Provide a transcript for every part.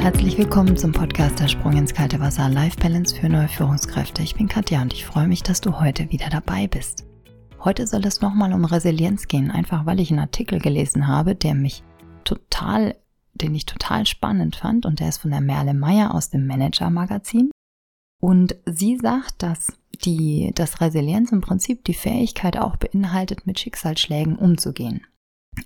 Herzlich willkommen zum Podcast Der Sprung ins kalte Wasser Life Balance für neue Führungskräfte. Ich bin Katja und ich freue mich, dass du heute wieder dabei bist. Heute soll es nochmal um Resilienz gehen, einfach weil ich einen Artikel gelesen habe, der mich total, den ich total spannend fand und der ist von der Merle Meyer aus dem Manager Magazin. Und sie sagt, dass die, dass Resilienz im Prinzip die Fähigkeit auch beinhaltet, mit Schicksalsschlägen umzugehen.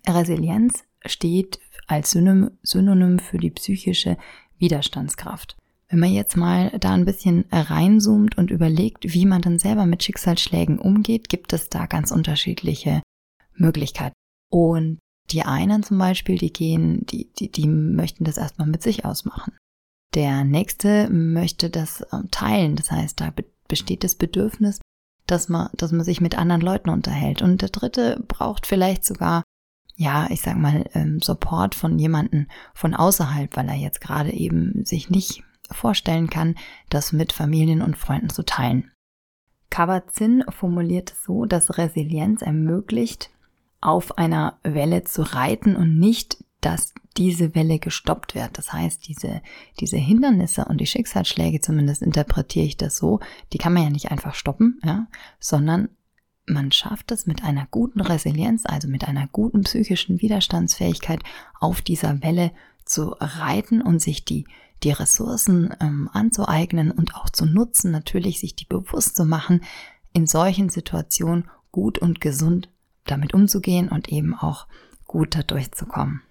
Resilienz steht als Synonym für die psychische Widerstandskraft. Wenn man jetzt mal da ein bisschen reinzoomt und überlegt, wie man dann selber mit Schicksalsschlägen umgeht, gibt es da ganz unterschiedliche Möglichkeiten. Und die einen zum Beispiel, die gehen, die, die, die möchten das erstmal mit sich ausmachen. Der nächste möchte das ähm, teilen. Das heißt, da besteht das Bedürfnis, dass man, dass man sich mit anderen Leuten unterhält. Und der dritte braucht vielleicht sogar, ja, ich sag mal, ähm, Support von jemanden von außerhalb, weil er jetzt gerade eben sich nicht vorstellen kann, das mit Familien und Freunden zu teilen. Kabat-Zinn formuliert es so, dass Resilienz ermöglicht, auf einer Welle zu reiten und nicht, dass diese Welle gestoppt wird. Das heißt, diese, diese Hindernisse und die Schicksalsschläge, zumindest interpretiere ich das so, die kann man ja nicht einfach stoppen, ja, sondern man schafft es mit einer guten Resilienz, also mit einer guten psychischen Widerstandsfähigkeit auf dieser Welle zu reiten und sich die, die Ressourcen ähm, anzueignen und auch zu nutzen, natürlich sich die bewusst zu machen, in solchen Situationen gut und gesund damit umzugehen und eben auch gut da durchzukommen.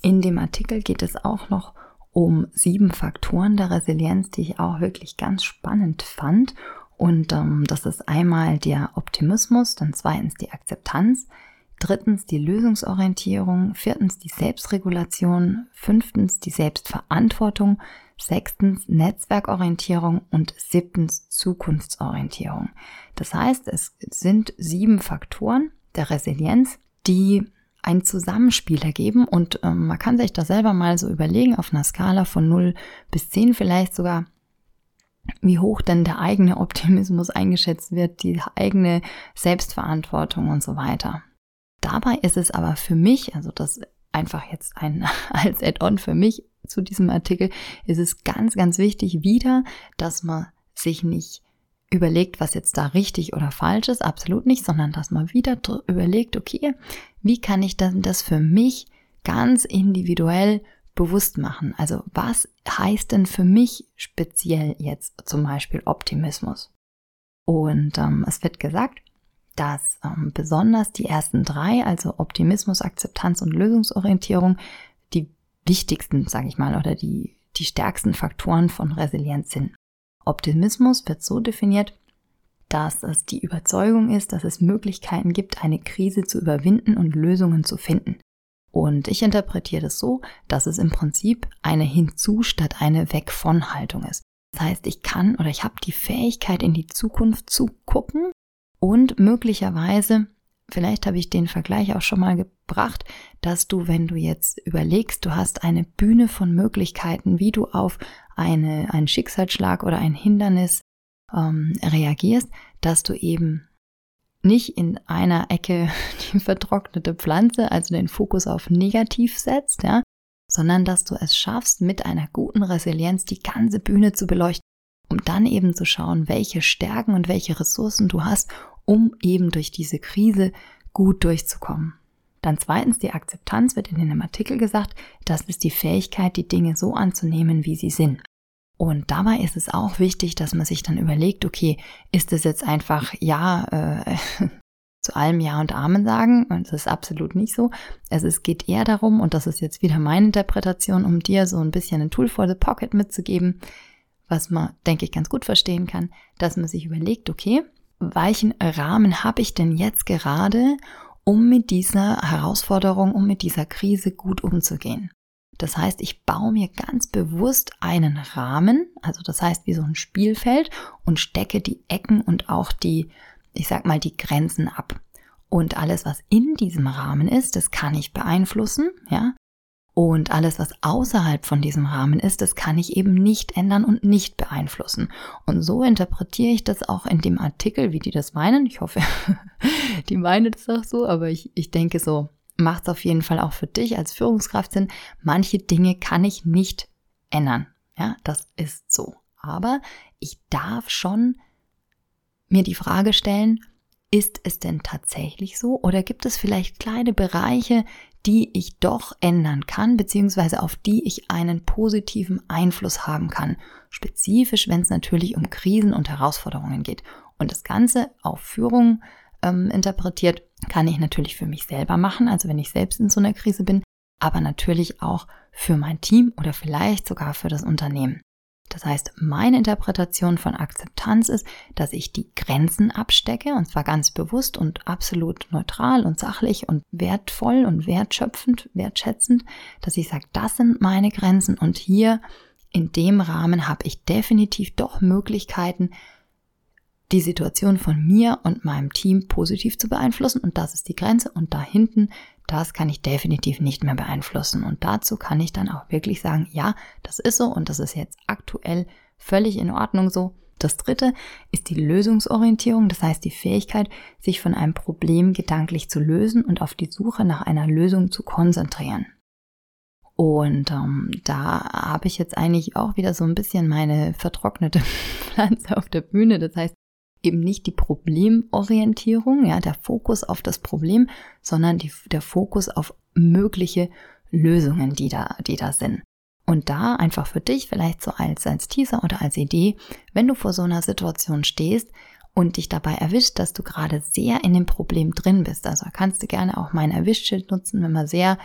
In dem Artikel geht es auch noch um sieben Faktoren der Resilienz, die ich auch wirklich ganz spannend fand. Und ähm, das ist einmal der Optimismus, dann zweitens die Akzeptanz, drittens die Lösungsorientierung, viertens die Selbstregulation, fünftens die Selbstverantwortung, sechstens Netzwerkorientierung und siebtens Zukunftsorientierung. Das heißt, es sind sieben Faktoren, der Resilienz, die ein Zusammenspiel ergeben und ähm, man kann sich da selber mal so überlegen auf einer Skala von 0 bis 10 vielleicht sogar, wie hoch denn der eigene Optimismus eingeschätzt wird, die eigene Selbstverantwortung und so weiter. Dabei ist es aber für mich, also das einfach jetzt ein als Add-on für mich zu diesem Artikel, ist es ganz, ganz wichtig wieder, dass man sich nicht überlegt, was jetzt da richtig oder falsch ist, absolut nicht, sondern dass man wieder überlegt, okay, wie kann ich denn das für mich ganz individuell bewusst machen? Also was heißt denn für mich speziell jetzt zum Beispiel Optimismus? Und ähm, es wird gesagt, dass ähm, besonders die ersten drei, also Optimismus, Akzeptanz und Lösungsorientierung, die wichtigsten, sage ich mal, oder die, die stärksten Faktoren von Resilienz sind. Optimismus wird so definiert, dass es die Überzeugung ist, dass es Möglichkeiten gibt, eine Krise zu überwinden und Lösungen zu finden. Und ich interpretiere das so, dass es im Prinzip eine hinzu statt eine weg von Haltung ist. Das heißt, ich kann oder ich habe die Fähigkeit in die Zukunft zu gucken und möglicherweise, vielleicht habe ich den Vergleich auch schon mal gebracht, dass du, wenn du jetzt überlegst, du hast eine Bühne von Möglichkeiten, wie du auf eine, einen Schicksalsschlag oder ein Hindernis ähm, reagierst, dass du eben nicht in einer Ecke die vertrocknete Pflanze, also den Fokus auf negativ setzt, ja, sondern dass du es schaffst, mit einer guten Resilienz die ganze Bühne zu beleuchten, um dann eben zu schauen, welche Stärken und welche Ressourcen du hast, um eben durch diese Krise gut durchzukommen. Dann zweitens, die Akzeptanz wird in dem Artikel gesagt, das ist die Fähigkeit, die Dinge so anzunehmen, wie sie sind. Und dabei ist es auch wichtig, dass man sich dann überlegt, okay, ist es jetzt einfach ja äh, zu allem Ja und Amen sagen? Und das ist absolut nicht so. Also es geht eher darum, und das ist jetzt wieder meine Interpretation, um dir so ein bisschen ein Tool for the Pocket mitzugeben, was man, denke ich, ganz gut verstehen kann, dass man sich überlegt, okay, welchen Rahmen habe ich denn jetzt gerade, um mit dieser Herausforderung, um mit dieser Krise gut umzugehen? Das heißt, ich baue mir ganz bewusst einen Rahmen, also das heißt wie so ein Spielfeld und stecke die Ecken und auch die, ich sag mal, die Grenzen ab. Und alles, was in diesem Rahmen ist, das kann ich beeinflussen, ja. Und alles, was außerhalb von diesem Rahmen ist, das kann ich eben nicht ändern und nicht beeinflussen. Und so interpretiere ich das auch in dem Artikel, wie die das meinen. Ich hoffe, die meinen das auch so, aber ich, ich denke so, macht es auf jeden Fall auch für dich als Führungskraft Sinn. Manche Dinge kann ich nicht ändern. Ja, das ist so. Aber ich darf schon mir die Frage stellen, ist es denn tatsächlich so oder gibt es vielleicht kleine Bereiche, die ich doch ändern kann, beziehungsweise auf die ich einen positiven Einfluss haben kann. Spezifisch, wenn es natürlich um Krisen und Herausforderungen geht. Und das Ganze auf Führung ähm, interpretiert, kann ich natürlich für mich selber machen, also wenn ich selbst in so einer Krise bin, aber natürlich auch für mein Team oder vielleicht sogar für das Unternehmen. Das heißt, meine Interpretation von Akzeptanz ist, dass ich die Grenzen abstecke und zwar ganz bewusst und absolut neutral und sachlich und wertvoll und wertschöpfend, wertschätzend, dass ich sage, das sind meine Grenzen und hier in dem Rahmen habe ich definitiv doch Möglichkeiten, die Situation von mir und meinem Team positiv zu beeinflussen und das ist die Grenze und da hinten das kann ich definitiv nicht mehr beeinflussen. Und dazu kann ich dann auch wirklich sagen, ja, das ist so und das ist jetzt aktuell völlig in Ordnung so. Das dritte ist die Lösungsorientierung, das heißt die Fähigkeit, sich von einem Problem gedanklich zu lösen und auf die Suche nach einer Lösung zu konzentrieren. Und ähm, da habe ich jetzt eigentlich auch wieder so ein bisschen meine vertrocknete Pflanze auf der Bühne. Das heißt, eben nicht die Problemorientierung, ja, der Fokus auf das Problem, sondern die, der Fokus auf mögliche Lösungen, die da, die da sind. Und da einfach für dich vielleicht so als, als Teaser oder als Idee, wenn du vor so einer Situation stehst und dich dabei erwischt, dass du gerade sehr in dem Problem drin bist. Also kannst du gerne auch mein Erwischschild nutzen, wenn man sehr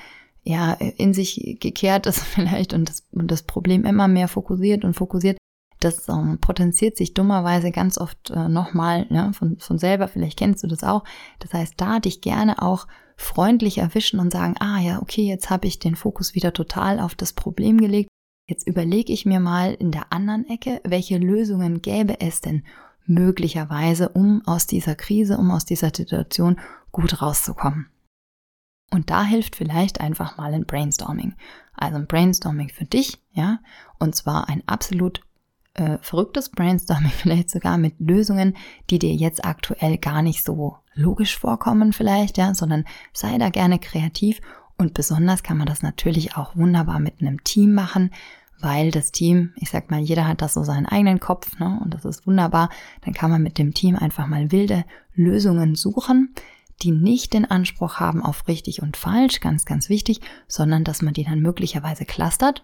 ja, in sich gekehrt ist vielleicht und das, und das Problem immer mehr fokussiert und fokussiert, das ähm, potenziert sich dummerweise ganz oft äh, nochmal ne, von, von selber, vielleicht kennst du das auch. Das heißt, da dich gerne auch freundlich erwischen und sagen, ah ja, okay, jetzt habe ich den Fokus wieder total auf das Problem gelegt. Jetzt überlege ich mir mal in der anderen Ecke, welche Lösungen gäbe es denn möglicherweise, um aus dieser Krise, um aus dieser Situation gut rauszukommen. Und da hilft vielleicht einfach mal ein Brainstorming. Also ein Brainstorming für dich, ja, und zwar ein absolut äh, verrücktes Brainstorming, vielleicht sogar mit Lösungen, die dir jetzt aktuell gar nicht so logisch vorkommen vielleicht, ja, sondern sei da gerne kreativ. Und besonders kann man das natürlich auch wunderbar mit einem Team machen, weil das Team, ich sag mal, jeder hat das so seinen eigenen Kopf, ne, und das ist wunderbar, dann kann man mit dem Team einfach mal wilde Lösungen suchen, die nicht den Anspruch haben auf richtig und falsch, ganz, ganz wichtig, sondern dass man die dann möglicherweise clustert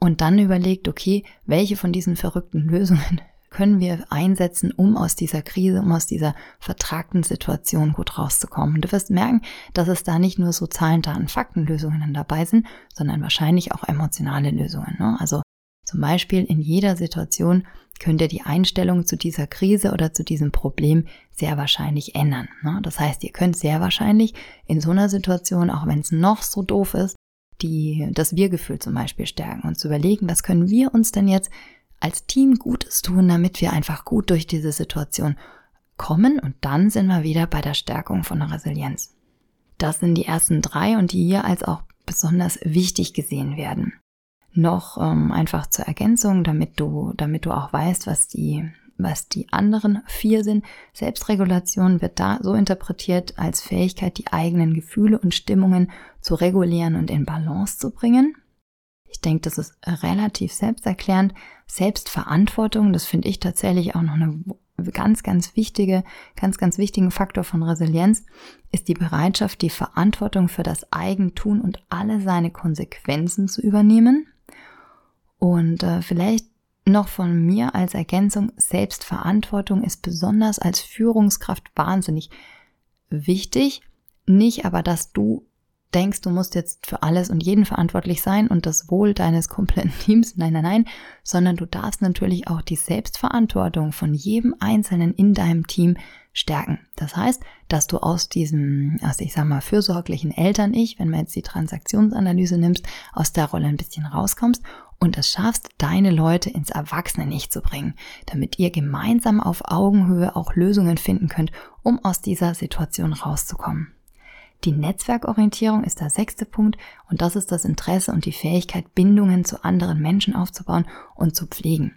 und dann überlegt, okay, welche von diesen verrückten Lösungen können wir einsetzen, um aus dieser Krise, um aus dieser vertragten Situation gut rauszukommen. Und du wirst merken, dass es da nicht nur so Zahlen, Daten, Faktenlösungen dabei sind, sondern wahrscheinlich auch emotionale Lösungen. Ne? Also zum Beispiel in jeder Situation könnt ihr die Einstellung zu dieser Krise oder zu diesem Problem sehr wahrscheinlich ändern. Ne? Das heißt, ihr könnt sehr wahrscheinlich in so einer Situation, auch wenn es noch so doof ist, die, das Wir-Gefühl zum Beispiel stärken und zu überlegen, was können wir uns denn jetzt als Team Gutes tun, damit wir einfach gut durch diese Situation kommen und dann sind wir wieder bei der Stärkung von Resilienz. Das sind die ersten drei und die hier als auch besonders wichtig gesehen werden. Noch ähm, einfach zur Ergänzung, damit du, damit du auch weißt, was die was die anderen vier sind. Selbstregulation wird da so interpretiert als Fähigkeit, die eigenen Gefühle und Stimmungen zu regulieren und in Balance zu bringen. Ich denke, das ist relativ selbsterklärend. Selbstverantwortung, das finde ich tatsächlich auch noch eine ganz, ganz wichtige, ganz, ganz wichtigen Faktor von Resilienz, ist die Bereitschaft, die Verantwortung für das Eigentun und alle seine Konsequenzen zu übernehmen. Und äh, vielleicht noch von mir als Ergänzung, Selbstverantwortung ist besonders als Führungskraft wahnsinnig wichtig. Nicht aber, dass du denkst, du musst jetzt für alles und jeden verantwortlich sein und das Wohl deines kompletten Teams. Nein, nein, nein, sondern du darfst natürlich auch die Selbstverantwortung von jedem Einzelnen in deinem Team stärken. Das heißt, dass du aus diesem, aus ich sag mal, fürsorglichen Eltern-Ich, wenn man jetzt die Transaktionsanalyse nimmst, aus der Rolle ein bisschen rauskommst und es schaffst, deine Leute ins Erwachsene-Ich zu bringen, damit ihr gemeinsam auf Augenhöhe auch Lösungen finden könnt, um aus dieser Situation rauszukommen. Die Netzwerkorientierung ist der sechste Punkt und das ist das Interesse und die Fähigkeit, Bindungen zu anderen Menschen aufzubauen und zu pflegen.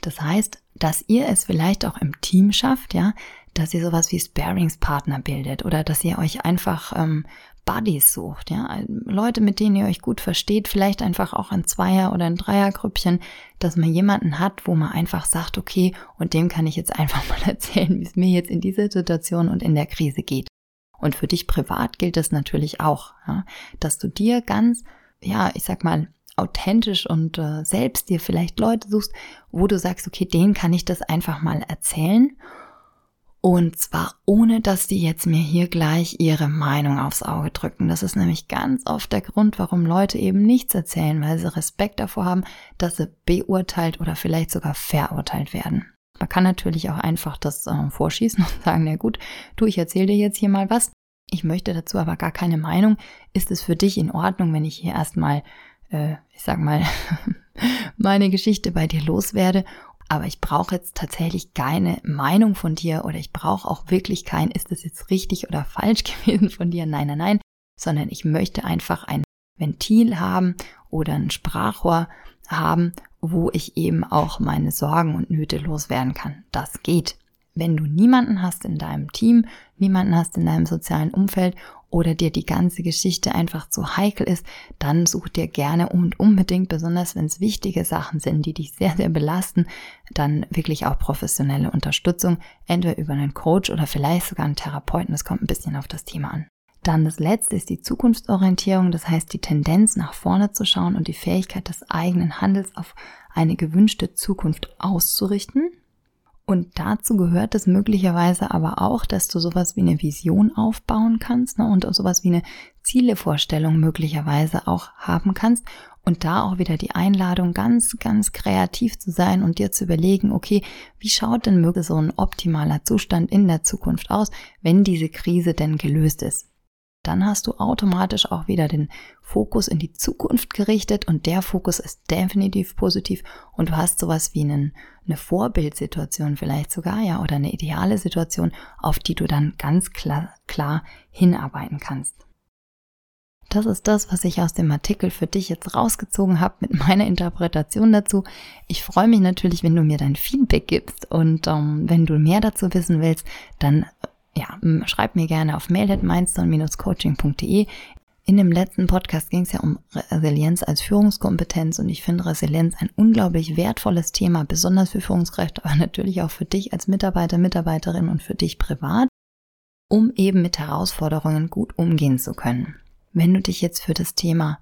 Das heißt, dass ihr es vielleicht auch im Team schafft, ja, dass ihr sowas wie Sparingspartner bildet oder dass ihr euch einfach ähm, Buddies sucht, ja, Leute, mit denen ihr euch gut versteht, vielleicht einfach auch ein Zweier- oder ein Dreiergrüppchen, dass man jemanden hat, wo man einfach sagt, okay, und dem kann ich jetzt einfach mal erzählen, wie es mir jetzt in dieser Situation und in der Krise geht. Und für dich privat gilt das natürlich auch, ja, dass du dir ganz, ja, ich sag mal, authentisch und äh, selbst dir vielleicht Leute suchst, wo du sagst, okay, denen kann ich das einfach mal erzählen und zwar ohne, dass die jetzt mir hier gleich ihre Meinung aufs Auge drücken. Das ist nämlich ganz oft der Grund, warum Leute eben nichts erzählen, weil sie Respekt davor haben, dass sie beurteilt oder vielleicht sogar verurteilt werden. Man kann natürlich auch einfach das äh, vorschießen und sagen, na gut, du, ich erzähle dir jetzt hier mal was. Ich möchte dazu aber gar keine Meinung. Ist es für dich in Ordnung, wenn ich hier erstmal, äh, ich sag mal, meine Geschichte bei dir loswerde aber ich brauche jetzt tatsächlich keine Meinung von dir oder ich brauche auch wirklich kein, ist das jetzt richtig oder falsch gewesen von dir? Nein, nein, nein, sondern ich möchte einfach ein Ventil haben oder ein Sprachrohr haben, wo ich eben auch meine Sorgen und Nöte loswerden kann. Das geht. Wenn du niemanden hast in deinem Team, niemanden hast in deinem sozialen Umfeld oder dir die ganze Geschichte einfach zu heikel ist, dann such dir gerne und unbedingt, besonders wenn es wichtige Sachen sind, die dich sehr, sehr belasten, dann wirklich auch professionelle Unterstützung, entweder über einen Coach oder vielleicht sogar einen Therapeuten. Das kommt ein bisschen auf das Thema an. Dann das letzte ist die Zukunftsorientierung, das heißt die Tendenz nach vorne zu schauen und die Fähigkeit des eigenen Handels auf eine gewünschte Zukunft auszurichten. Und dazu gehört es möglicherweise aber auch, dass du sowas wie eine Vision aufbauen kannst ne, und sowas wie eine Zielevorstellung möglicherweise auch haben kannst. Und da auch wieder die Einladung, ganz, ganz kreativ zu sein und dir zu überlegen, okay, wie schaut denn möglich so ein optimaler Zustand in der Zukunft aus, wenn diese Krise denn gelöst ist? Dann hast du automatisch auch wieder den Fokus in die Zukunft gerichtet und der Fokus ist definitiv positiv und du hast sowas wie einen, eine Vorbildsituation vielleicht sogar, ja, oder eine ideale Situation, auf die du dann ganz klar, klar hinarbeiten kannst. Das ist das, was ich aus dem Artikel für dich jetzt rausgezogen habe mit meiner Interpretation dazu. Ich freue mich natürlich, wenn du mir dein Feedback gibst und ähm, wenn du mehr dazu wissen willst, dann ja, schreib mir gerne auf mail.mindstone-coaching.de. In dem letzten Podcast ging es ja um Resilienz als Führungskompetenz und ich finde Resilienz ein unglaublich wertvolles Thema, besonders für Führungskräfte, aber natürlich auch für dich als Mitarbeiter, Mitarbeiterin und für dich privat, um eben mit Herausforderungen gut umgehen zu können. Wenn du dich jetzt für das Thema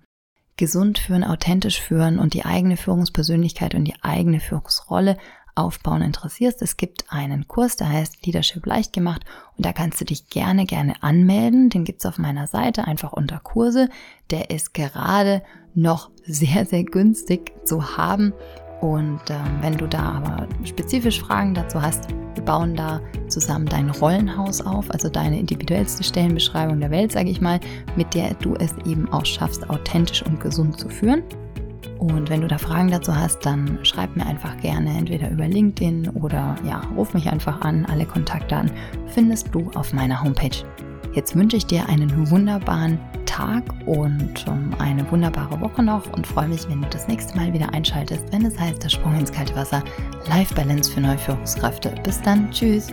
gesund führen, authentisch führen und die eigene Führungspersönlichkeit und die eigene Führungsrolle Aufbauen interessierst, es gibt einen Kurs, der heißt Leadership leicht gemacht und da kannst du dich gerne, gerne anmelden. Den gibt's auf meiner Seite einfach unter Kurse. Der ist gerade noch sehr, sehr günstig zu haben. Und ähm, wenn du da aber spezifisch Fragen dazu hast, wir bauen da zusammen dein Rollenhaus auf, also deine individuellste Stellenbeschreibung der Welt, sage ich mal, mit der du es eben auch schaffst, authentisch und gesund zu führen. Und wenn du da Fragen dazu hast, dann schreib mir einfach gerne entweder über LinkedIn oder ja, ruf mich einfach an. Alle Kontaktdaten findest du auf meiner Homepage. Jetzt wünsche ich dir einen wunderbaren Tag und ähm, eine wunderbare Woche noch und freue mich, wenn du das nächste Mal wieder einschaltest, wenn es heißt der Sprung ins kalte Wasser, Life Balance für neue Führungskräfte. Bis dann, tschüss.